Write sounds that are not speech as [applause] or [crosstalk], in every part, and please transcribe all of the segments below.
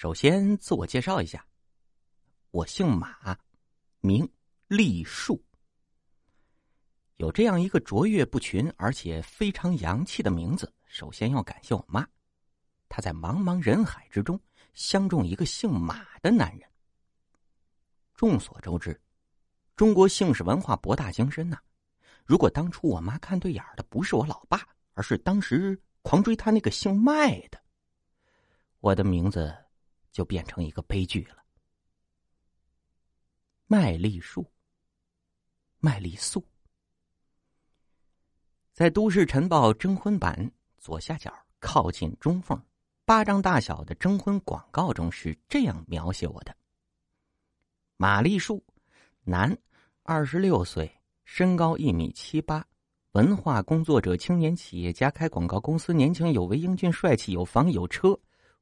首先自我介绍一下，我姓马，名立树。有这样一个卓越不群而且非常洋气的名字，首先要感谢我妈，她在茫茫人海之中相中一个姓马的男人。众所周知，中国姓氏文化博大精深呐。如果当初我妈看对眼的不是我老爸，而是当时狂追她那个姓麦的，我的名字就变成一个悲剧了。麦丽素，麦丽素。在《都市晨报》征婚版左下角靠近中缝，巴掌大小的征婚广告中是这样描写我的：马丽树，男，二十六岁，身高一米七八，文化工作者、青年企业家，开广告公司，年轻有为、英俊帅气，有房有车，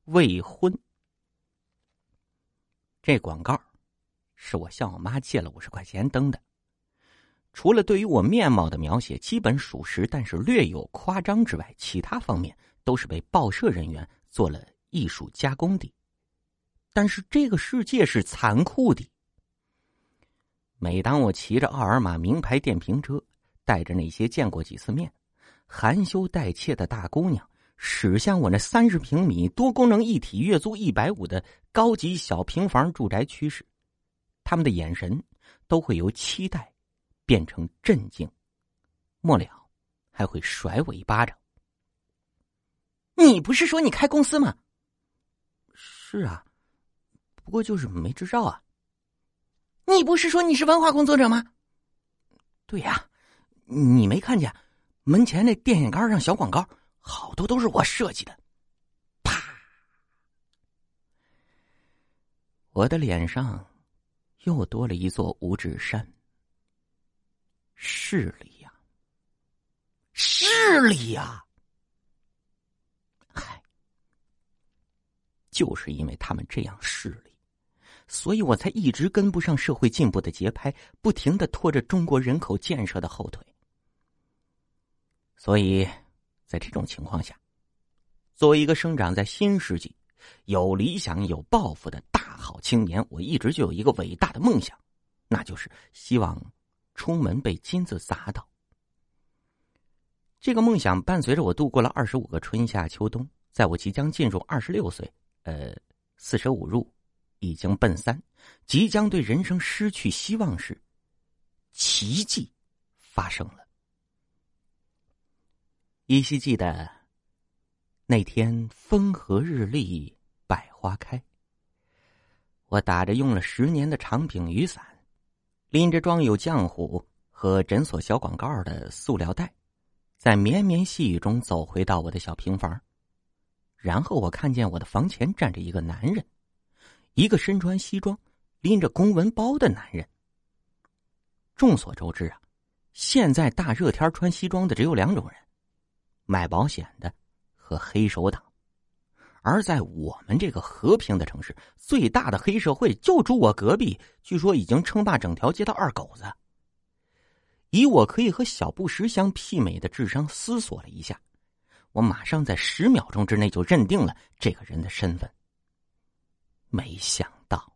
未婚。这广告是我向我妈借了五十块钱登的。除了对于我面貌的描写基本属实，但是略有夸张之外，其他方面都是被报社人员做了艺术加工的。但是这个世界是残酷的。每当我骑着奥尔玛名牌电瓶车，带着那些见过几次面、含羞带怯的大姑娘驶向我那三十平米多功能一体、月租一百五的高级小平房住宅区时，他们的眼神都会由期待。变成震惊，末了还会甩我一巴掌。你不是说你开公司吗？是啊，不过就是没执照啊。你不是说你是文化工作者吗？对呀，你没看见门前那电线杆上小广告，好多都是我设计的。啪！我的脸上又多了一座五指山。势力呀，势力呀！嗨，就是因为他们这样势力，所以我才一直跟不上社会进步的节拍，不停的拖着中国人口建设的后腿。所以，在这种情况下，作为一个生长在新世纪、有理想、有抱负的大好青年，我一直就有一个伟大的梦想，那就是希望。出门被金子砸到，这个梦想伴随着我度过了二十五个春夏秋冬。在我即将进入二十六岁，呃，四舍五入，已经奔三，即将对人生失去希望时，奇迹发生了。依稀记得那天风和日丽，百花开。我打着用了十年的长柄雨伞。拎着装有浆糊和诊所小广告的塑料袋，在绵绵细雨中走回到我的小平房，然后我看见我的房前站着一个男人，一个身穿西装、拎着公文包的男人。众所周知啊，现在大热天穿西装的只有两种人：卖保险的和黑手党。而在我们这个和平的城市，最大的黑社会就住我隔壁，据说已经称霸整条街的二狗子。以我可以和小布什相媲美的智商思索了一下，我马上在十秒钟之内就认定了这个人的身份。没想到，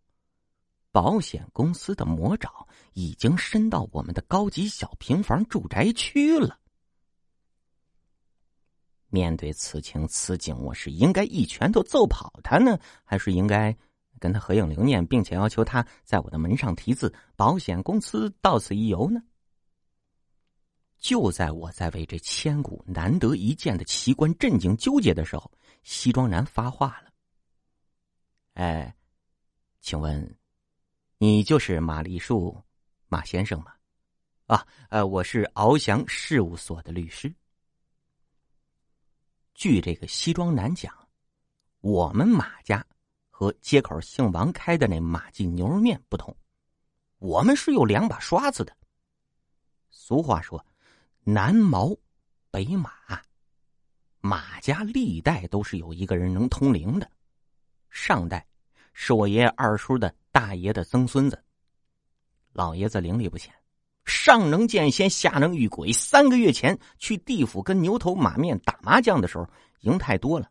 保险公司的魔爪已经伸到我们的高级小平房住宅区了。面对此情此景，我是应该一拳头揍跑他呢，还是应该跟他合影留念，并且要求他在我的门上题字“保险公司到此一游”呢？就在我在为这千古难得一见的奇观震惊纠结的时候，西装男发话了：“哎，请问，你就是马丽树马先生吗？啊，呃，我是翱翔事务所的律师。”据这个西装男讲，我们马家和街口姓王开的那马记牛肉面不同，我们是有两把刷子的。俗话说，南毛北马，马家历代都是有一个人能通灵的。上代是我爷爷二叔的大爷的曾孙子，老爷子灵力不浅。上能见仙，下能遇鬼。三个月前去地府跟牛头马面打麻将的时候，赢太多了，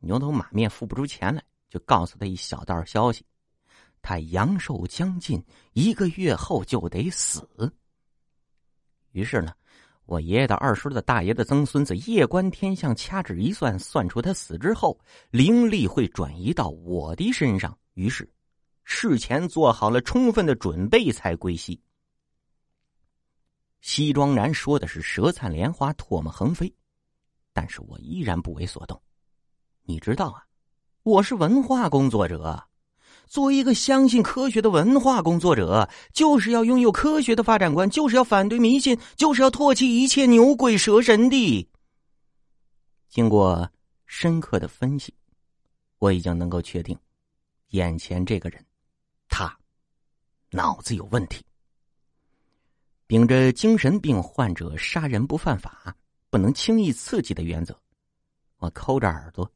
牛头马面付不出钱来，就告诉他一小道消息：他阳寿将近，一个月后就得死。于是呢，我爷爷的二叔的大爷的曾孙子夜观天象，掐指一算，算出他死之后灵力会转移到我的身上。于是，事前做好了充分的准备才归西。西装男说的是舌灿莲花，唾沫横飞，但是我依然不为所动。你知道啊，我是文化工作者，作为一个相信科学的文化工作者，就是要拥有科学的发展观，就是要反对迷信，就是要唾弃一切牛鬼蛇神的。经过深刻的分析，我已经能够确定，眼前这个人，他脑子有问题。秉着精神病患者杀人不犯法、不能轻易刺激的原则，我抠着耳朵，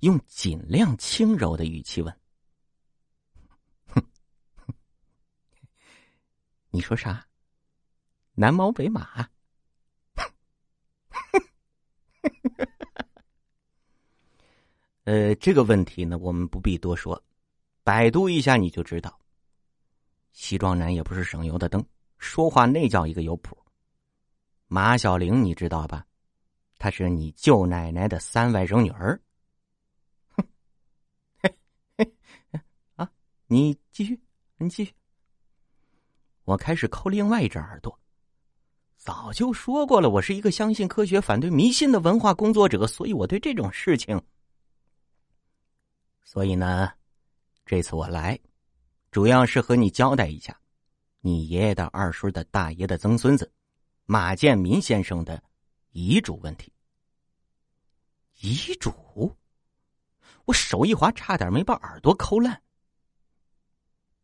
用尽量轻柔的语气问：“，你说啥？南毛北马？” [laughs] 呃，这个问题呢，我们不必多说，百度一下你就知道。西装男也不是省油的灯。说话那叫一个有谱。马小玲，你知道吧？她是你舅奶奶的三外甥女儿。哼，嘿，嘿啊，你继续，你继续。我开始抠另外一只耳朵。早就说过了，我是一个相信科学、反对迷信的文化工作者，所以我对这种事情，所以呢，这次我来，主要是和你交代一下。你爷爷的二叔的大爷的曾孙子，马建民先生的遗嘱问题。遗嘱，我手一滑，差点没把耳朵抠烂。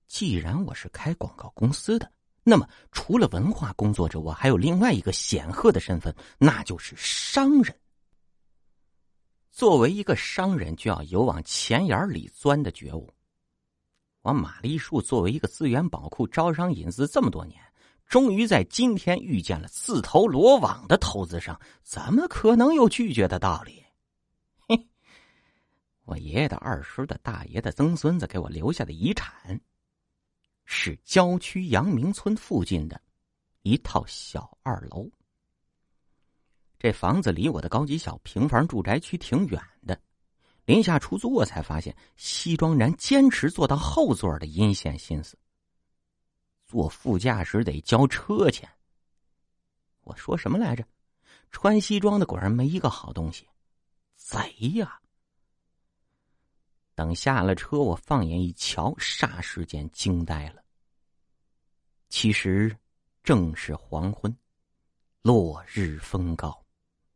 既然我是开广告公司的，那么除了文化工作者，我还有另外一个显赫的身份，那就是商人。作为一个商人，就要有往钱眼里钻的觉悟。我马丽树作为一个资源宝库招商引资这么多年，终于在今天遇见了自投罗网的投资商，怎么可能有拒绝的道理？嘿，我爷爷的二叔的大爷的曾孙子给我留下的遗产，是郊区阳明村附近的一套小二楼。这房子离我的高级小平房住宅区挺远的。临下出租，我才发现西装男坚持坐到后座的阴险心思。坐副驾驶得交车钱。我说什么来着？穿西装的果然没一个好东西，贼呀！等下了车，我放眼一瞧，霎时间惊呆了。其实正是黄昏，落日风高。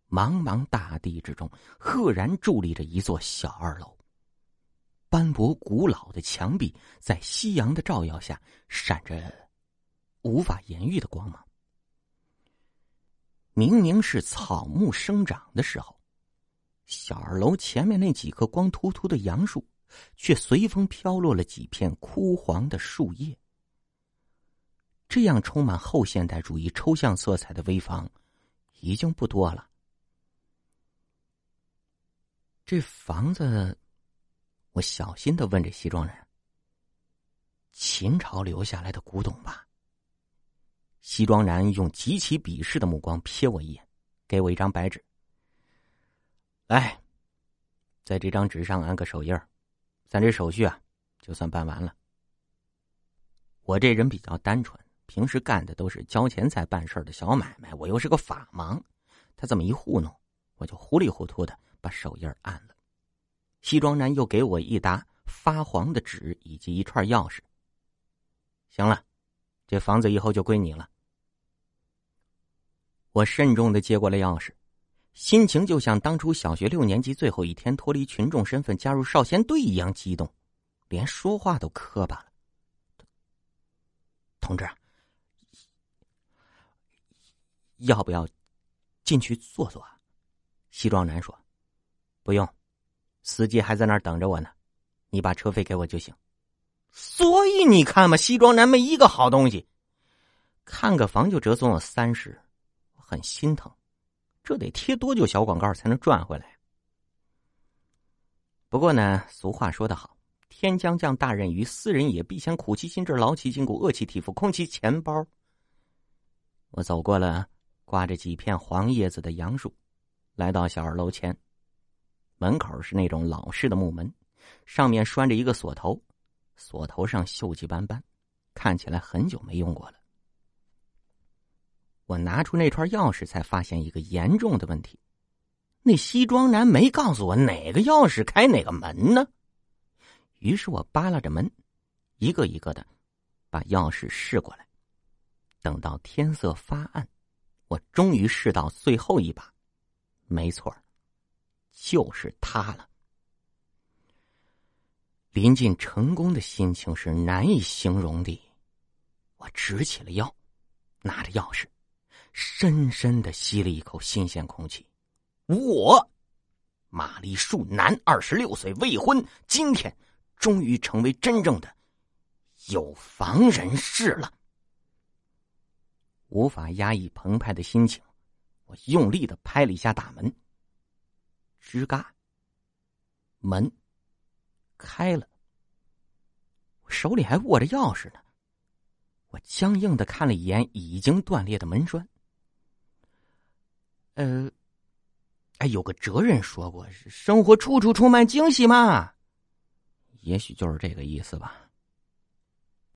茫茫大地之中，赫然伫立着一座小二楼。斑驳古老的墙壁在夕阳的照耀下，闪着无法言喻的光芒。明明是草木生长的时候，小二楼前面那几棵光秃秃的杨树，却随风飘落了几片枯黄的树叶。这样充满后现代主义抽象色彩的危房，已经不多了。这房子，我小心的问这西装人：“秦朝留下来的古董吧？”西装男用极其鄙视的目光瞥我一眼，给我一张白纸：“来，在这张纸上按个手印咱这手续啊，就算办完了。”我这人比较单纯，平时干的都是交钱财办事的小买卖，我又是个法盲，他这么一糊弄，我就糊里糊涂的。把手印按了，西装男又给我一沓发黄的纸以及一串钥匙。行了，这房子以后就归你了。我慎重的接过了钥匙，心情就像当初小学六年级最后一天脱离群众身份加入少先队一样激动，连说话都磕巴了。同志，要不要进去坐坐？啊西装男说。不用，司机还在那儿等着我呢。你把车费给我就行。所以你看嘛，西装男没一个好东西，看个房就折损我三十，我很心疼。这得贴多久小广告才能赚回来？不过呢，俗话说得好，天将降大任于斯人也，必先苦其心志，劳其筋骨，饿其体肤，空其钱包。我走过了挂着几片黄叶子的杨树，来到小二楼前，门口是那种老式的木门，上面拴着一个锁头，锁头上锈迹斑斑，看起来很久没用过了。我拿出那串钥匙，才发现一个严重的问题：那西装男没告诉我哪个钥匙开哪个门呢。于是我扒拉着门，一个一个的把钥匙试过来。等到天色发暗，我终于试到最后一把，没错就是他了。临近成功的心情是难以形容的。我直起了腰，拿着钥匙。深深的吸了一口新鲜空气，我，玛丽树男，二十六岁，未婚，今天终于成为真正的有房人士了。无法压抑澎湃的心情，我用力的拍了一下大门，吱嘎，门开了。我手里还握着钥匙呢，我僵硬的看了一眼已经断裂的门栓。呃，哎，有个哲人说过，生活处处充满惊喜嘛，也许就是这个意思吧。